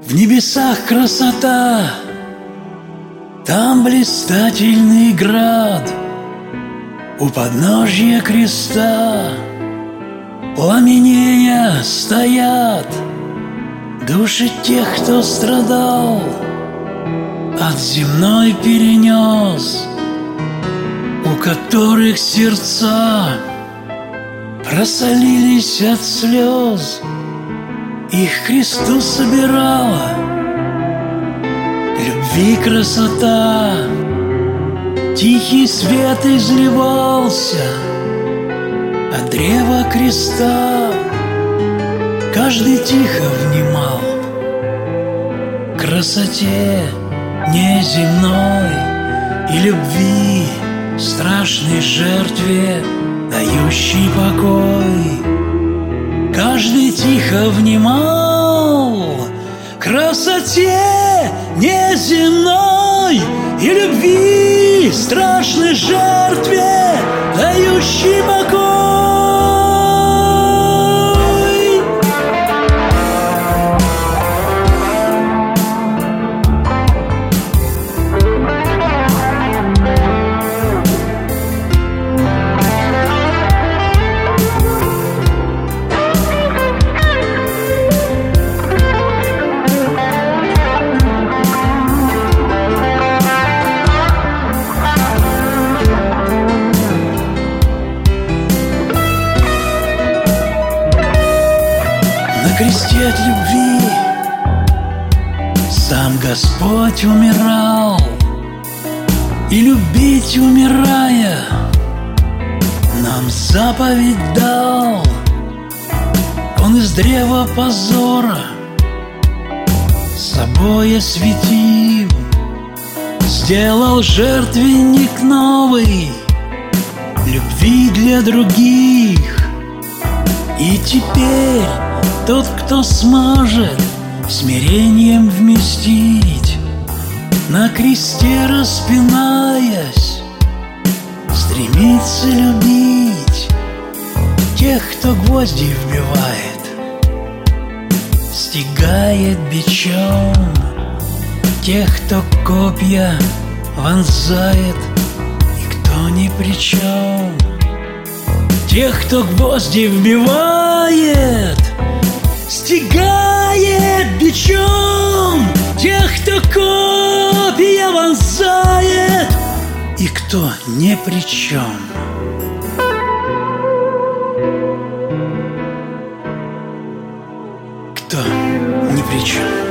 В небесах красота, там блистательный град, У подножья креста Пламенея стоят. Души тех, кто страдал От земной перенес У которых сердца Просолились от слез Их Христу собирала. Любви красота. Тихий свет изливался От древа креста. Каждый тихо внимал Красоте неземной И любви страшной жертве Дающей покой Каждый тихо внимал Красоте неземной И любви страшной жертве кресте от любви. Сам Господь умирал И любить умирая Нам заповедь дал. Он из древа позора Собой осветил Сделал жертвенник новый Любви для других. И теперь тот, кто сможет смирением вместить, На кресте распинаясь, стремится любить Тех, кто гвозди вбивает, стегает бичом Тех, кто копья вонзает, и кто ни при чем Тех, кто гвозди вбивает, Стигает бичом Тех, кто копия вонзает. И кто ни при чем Кто ни при чем